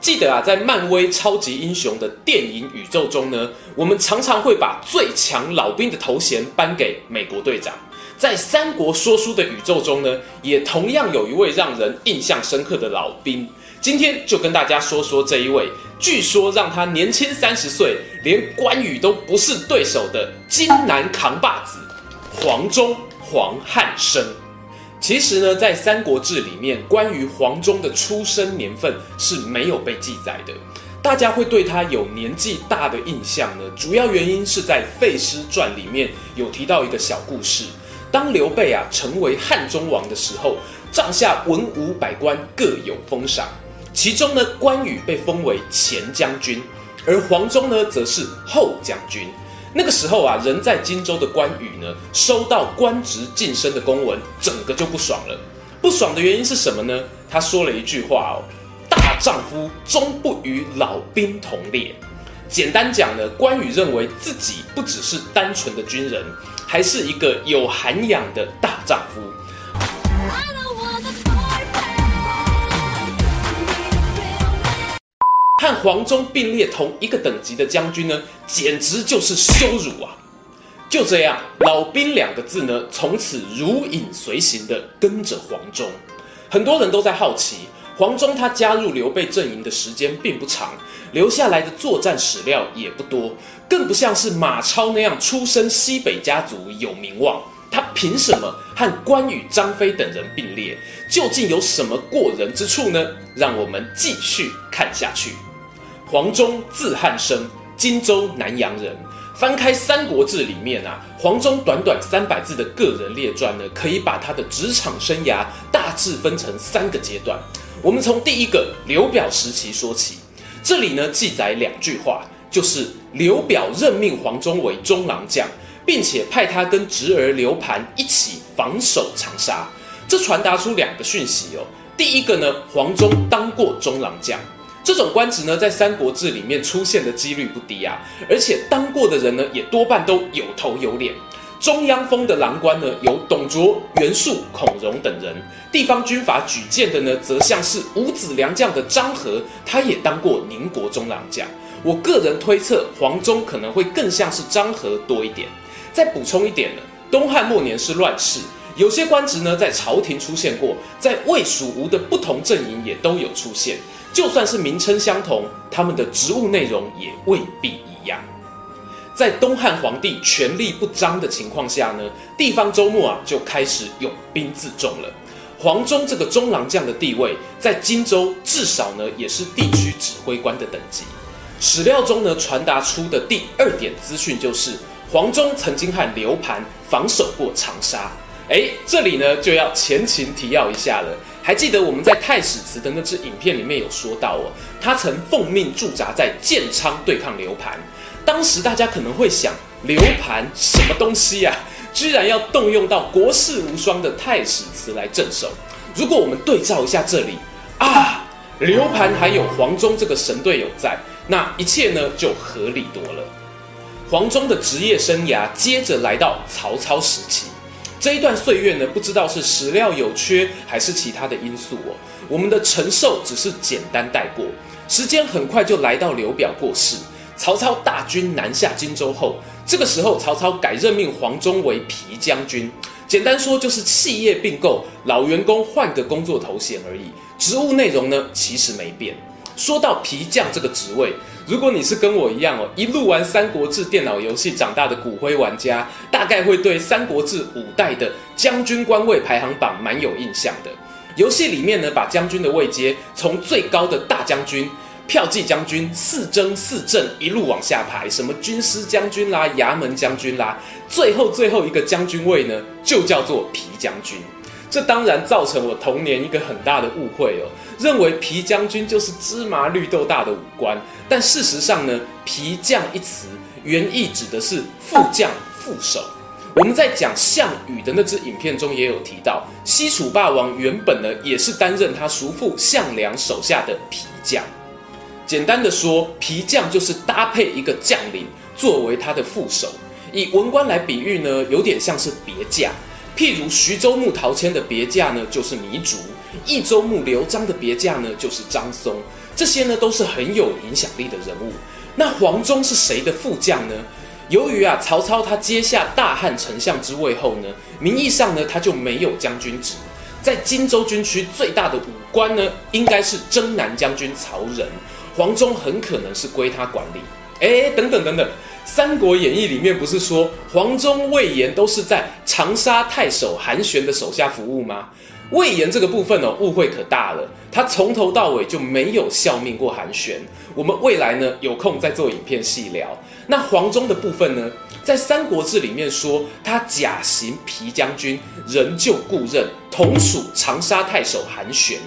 记得啊，在漫威超级英雄的电影宇宙中呢，我们常常会把最强老兵的头衔颁给美国队长。在三国说书的宇宙中呢，也同样有一位让人印象深刻的老兵。今天就跟大家说说这一位，据说让他年轻三十岁，连关羽都不是对手的金南扛把子黄忠黄汉升。其实呢，在《三国志》里面，关于黄忠的出生年份是没有被记载的。大家会对他有年纪大的印象呢，主要原因是在《废师传》里面有提到一个小故事：当刘备啊成为汉中王的时候，帐下文武百官各有封赏，其中呢，关羽被封为前将军，而黄忠呢，则是后将军。那个时候啊，人在荆州的关羽呢，收到官职晋升的公文，整个就不爽了。不爽的原因是什么呢？他说了一句话哦：“大丈夫终不与老兵同列。”简单讲呢，关羽认为自己不只是单纯的军人，还是一个有涵养的大丈夫。黄忠并列同一个等级的将军呢，简直就是羞辱啊！就这样，老兵两个字呢，从此如影随形的跟着黄忠。很多人都在好奇，黄忠他加入刘备阵营的时间并不长，留下来的作战史料也不多，更不像是马超那样出身西北家族有名望。他凭什么和关羽、张飞等人并列？究竟有什么过人之处呢？让我们继续看下去。黄忠字汉升，荆州南阳人。翻开《三国志》里面啊，黄忠短短三百字的个人列传呢，可以把他的职场生涯大致分成三个阶段。我们从第一个刘表时期说起。这里呢记载两句话，就是刘表任命黄忠为中郎将，并且派他跟侄儿刘盘一起防守长沙。这传达出两个讯息哦。第一个呢，黄忠当过中郎将。这种官职呢，在《三国志》里面出现的几率不低啊，而且当过的人呢，也多半都有头有脸。中央封的郎官呢，有董卓、袁术、孔融等人；地方军阀举荐的呢，则像是五子良将的张郃，他也当过宁国中郎将。我个人推测，黄忠可能会更像是张郃多一点。再补充一点呢，东汉末年是乱世，有些官职呢，在朝廷出现过，在魏、蜀、吴的不同阵营也都有出现。就算是名称相同，他们的职务内容也未必一样。在东汉皇帝权力不彰的情况下呢，地方州牧啊就开始拥兵自重了。黄忠这个中郎将的地位，在荆州至少呢也是地区指挥官的等级。史料中呢传达出的第二点资讯就是，黄忠曾经和刘盘防守过长沙。哎，这里呢就要前情提要一下了。还记得我们在太史慈的那支影片里面有说到哦，他曾奉命驻扎在建昌对抗刘盘。当时大家可能会想，刘盘什么东西呀、居然要动用到国士无双的太史慈来镇守。如果我们对照一下这里啊，刘盘还有黄忠这个神队友在，那一切呢就合理多了。黄忠的职业生涯接着来到曹操时期。这一段岁月呢，不知道是史料有缺还是其他的因素哦。我们的承受只是简单带过。时间很快就来到刘表过世，曹操大军南下荆州后，这个时候曹操改任命黄忠为皮将军。简单说就是企业并购，老员工换个工作头衔而已，职务内容呢其实没变。说到皮将这个职位。如果你是跟我一样哦，一路玩《三国志》电脑游戏长大的骨灰玩家，大概会对《三国志》五代的将军官位排行榜蛮有印象的。游戏里面呢，把将军的位阶从最高的大将军、票骑将军、四征、四正一路往下排，什么军师将军啦、衙门将军啦，最后最后一个将军位呢，就叫做皮将军。这当然造成我童年一个很大的误会哦，认为皮将军就是芝麻绿豆大的武官。但事实上呢，皮将一词原意指的是副将、副手。我们在讲项羽的那支影片中也有提到，西楚霸王原本呢也是担任他叔父项梁手下的皮将。简单的说，皮将就是搭配一个将领作为他的副手。以文官来比喻呢，有点像是别驾。譬如徐州牧陶谦的别驾呢，就是糜竺；益州牧刘璋的别驾呢，就是张松。这些呢都是很有影响力的人物。那黄忠是谁的副将呢？由于啊，曹操他接下大汉丞相之位后呢，名义上呢他就没有将军职，在荆州军区最大的武官呢，应该是征南将军曹仁，黄忠很可能是归他管理。哎，等等等等，《三国演义》里面不是说黄忠、魏延都是在长沙太守韩玄的手下服务吗？魏延这个部分哦，误会可大了，他从头到尾就没有效命过韩玄。我们未来呢有空再做影片细聊。那黄忠的部分呢，在《三国志》里面说，他假行皮将军，仍旧故任，同属长沙太守韩玄。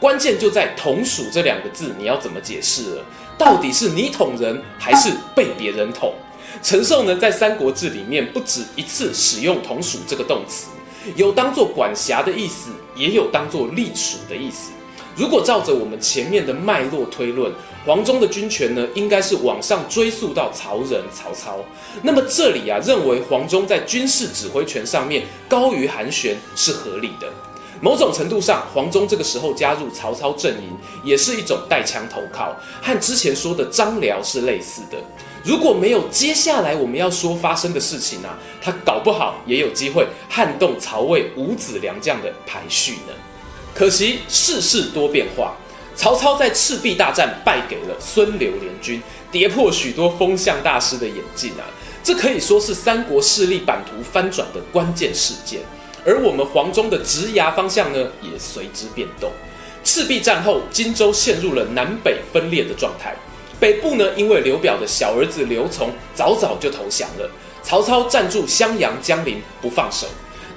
关键就在“同属”这两个字，你要怎么解释了？到底是你捅人，还是被别人捅？陈寿呢，在《三国志》里面不止一次使用“同属”这个动词，有当做管辖的意思，也有当做隶属的意思。如果照着我们前面的脉络推论，黄忠的军权呢，应该是往上追溯到曹仁、曹操。那么这里啊，认为黄忠在军事指挥权上面高于韩玄是合理的。某种程度上，黄忠这个时候加入曹操阵营，也是一种带枪投靠，和之前说的张辽是类似的。如果没有接下来我们要说发生的事情啊，他搞不好也有机会撼动曹魏五子良将的排序呢。可惜世事多变化，曹操在赤壁大战败给了孙刘联军，跌破许多风向大师的眼镜啊！这可以说是三国势力版图翻转的关键事件。而我们黄忠的职涯方向呢，也随之变动。赤壁战后，荆州陷入了南北分裂的状态。北部呢，因为刘表的小儿子刘琮早早就投降了，曹操暂住襄阳、江陵不放手。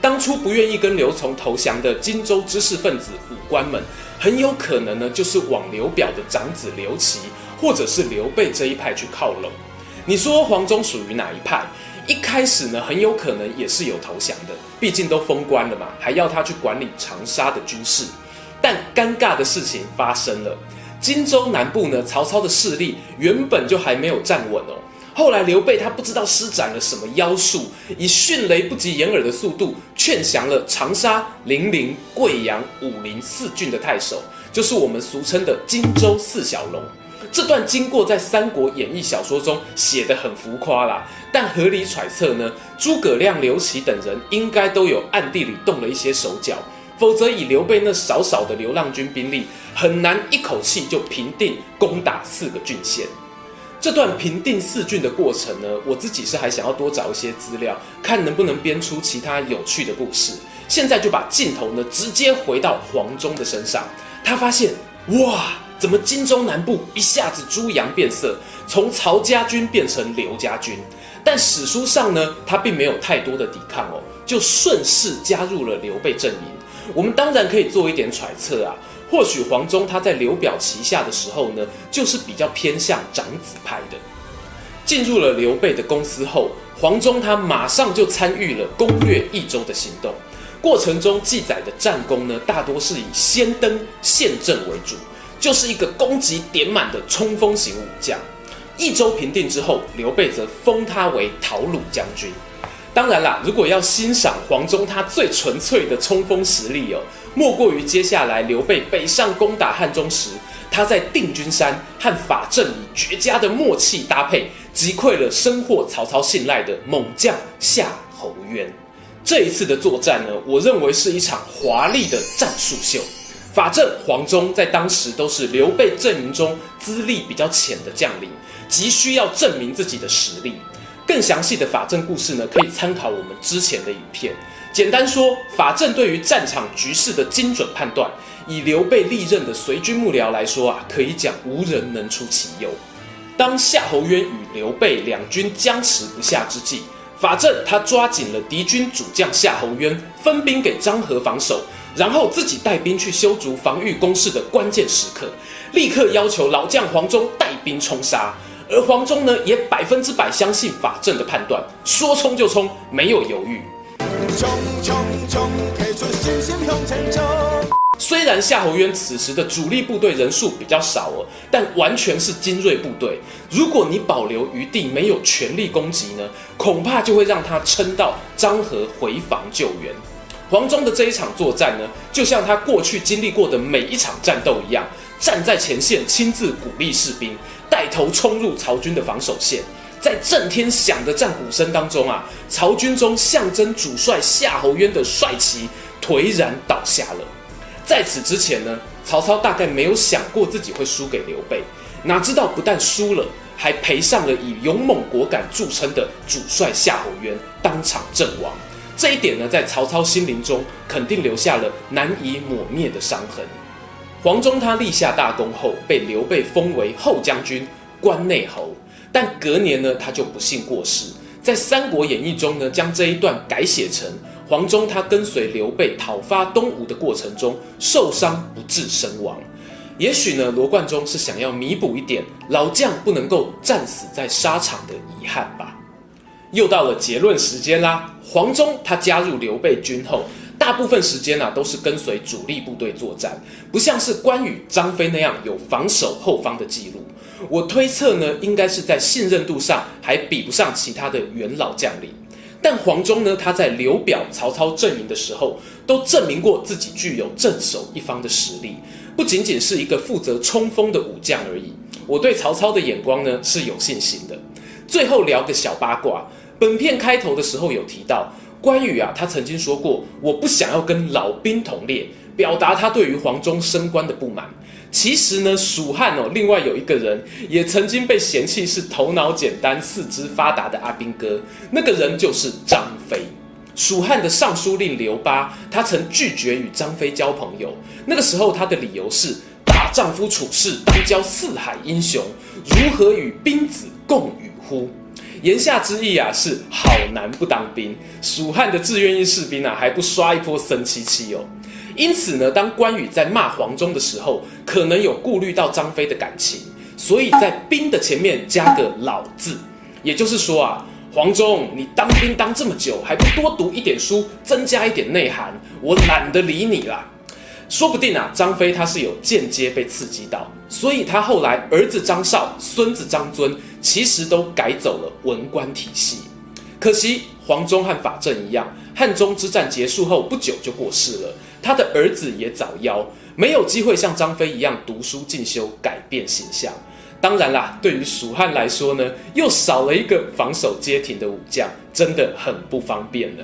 当初不愿意跟刘琮投降的荆州知识分子武官们，很有可能呢，就是往刘表的长子刘琦，或者是刘备这一派去靠拢。你说黄忠属于哪一派？一开始呢，很有可能也是有投降的，毕竟都封官了嘛，还要他去管理长沙的军事。但尴尬的事情发生了，荆州南部呢，曹操的势力原本就还没有站稳哦。后来刘备他不知道施展了什么妖术，以迅雷不及掩耳的速度劝降了长沙、零陵、贵阳、武陵四郡的太守，就是我们俗称的荆州四小龙。这段经过在《三国演义》小说中写得很浮夸啦，但合理揣测呢，诸葛亮、刘琦等人应该都有暗地里动了一些手脚，否则以刘备那少少的流浪军兵力，很难一口气就平定攻打四个郡县。这段平定四郡的过程呢，我自己是还想要多找一些资料，看能不能编出其他有趣的故事。现在就把镜头呢直接回到黄忠的身上，他发现哇，怎么荆州南部一下子猪羊变色，从曹家军变成刘家军？但史书上呢，他并没有太多的抵抗哦，就顺势加入了刘备阵营。我们当然可以做一点揣测啊。或许黄忠他在刘表旗下的时候呢，就是比较偏向长子派的。进入了刘备的公司后，黄忠他马上就参与了攻略益州的行动。过程中记载的战功呢，大多是以先登陷阵为主，就是一个攻击点满的冲锋型武将。益州平定之后，刘备则封他为讨虏将军。当然啦，如果要欣赏黄忠他最纯粹的冲锋实力哦，莫过于接下来刘备北上攻打汉中时，他在定军山和法正以绝佳的默契搭配，击溃了深获曹操信赖的猛将夏侯渊。这一次的作战呢，我认为是一场华丽的战术秀。法正、黄忠在当时都是刘备阵营中资历比较浅的将领，急需要证明自己的实力。更详细的法正故事呢，可以参考我们之前的影片。简单说，法正对于战场局势的精准判断，以刘备历任的随军幕僚来说啊，可以讲无人能出其右。当夏侯渊与刘备两军僵持不下之际，法正他抓紧了敌军主将夏侯渊，分兵给张合防守，然后自己带兵去修筑防御工事的关键时刻，立刻要求老将黄忠带兵冲杀。而黄忠呢，也百分之百相信法正的判断，说冲就冲，没有犹豫。虽然夏侯渊此时的主力部队人数比较少哦，但完全是精锐部队。如果你保留余地，没有全力攻击呢，恐怕就会让他撑到张合回防救援。黄忠的这一场作战呢，就像他过去经历过的每一场战斗一样，站在前线亲自鼓励士兵，头冲入曹军的防守线。在震天响的战鼓声当中啊，曹军中象征主帅夏侯渊的帅旗颓然倒下了。在此之前呢，曹操大概没有想过自己会输给刘备，哪知道不但输了，还赔上了以勇猛果敢著称的主帅夏侯渊当场阵亡。这一点呢，在曹操心灵中肯定留下了难以抹灭的伤痕。黄忠他立下大功后，被刘备封为后将军、关内侯。但隔年呢，他就不幸过世。在《三国演义》中呢，将这一段改写成黄忠他跟随刘备讨伐东吴的过程中受伤不治身亡。也许呢，罗贯中是想要弥补一点老将不能够战死在沙场的遗憾吧。又到了结论时间啦，黄忠他加入刘备军后，大部分时间啊都是跟随主力部队作战，不像是关羽、张飞那样有防守后方的记录。我推测呢，应该是在信任度上还比不上其他的元老将领。但黄忠呢，他在刘表、曹操阵营的时候，都证明过自己具有镇守一方的实力，不仅仅是一个负责冲锋的武将而已。我对曹操的眼光呢是有信心的。最后聊个小八卦，本片开头的时候有提到关羽啊，他曾经说过，我不想要跟老兵同列，表达他对于黄忠升官的不满。其实呢，蜀汉哦，另外有一个人也曾经被嫌弃是头脑简单、四肢发达的阿兵哥，那个人就是张飞。蜀汉的尚书令刘巴，他曾拒绝与张飞交朋友。那个时候他的理由是：大丈夫处世，当交四海英雄，如何与兵子共语乎？言下之意啊，是好男不当兵。蜀汉的志愿役士兵啊，还不刷一波神七七哦。因此呢，当关羽在骂黄忠的时候，可能有顾虑到张飞的感情，所以在兵的前面加个老字，也就是说啊，黄忠，你当兵当这么久，还不多读一点书，增加一点内涵，我懒得理你啦。说不定啊，张飞他是有间接被刺激到，所以他后来儿子张绍、孙子张尊，其实都改走了文官体系。可惜黄忠和法正一样，汉中之战结束后不久就过世了。他的儿子也早夭，没有机会像张飞一样读书进修，改变形象。当然啦，对于蜀汉来说呢，又少了一个防守街亭的武将，真的很不方便了。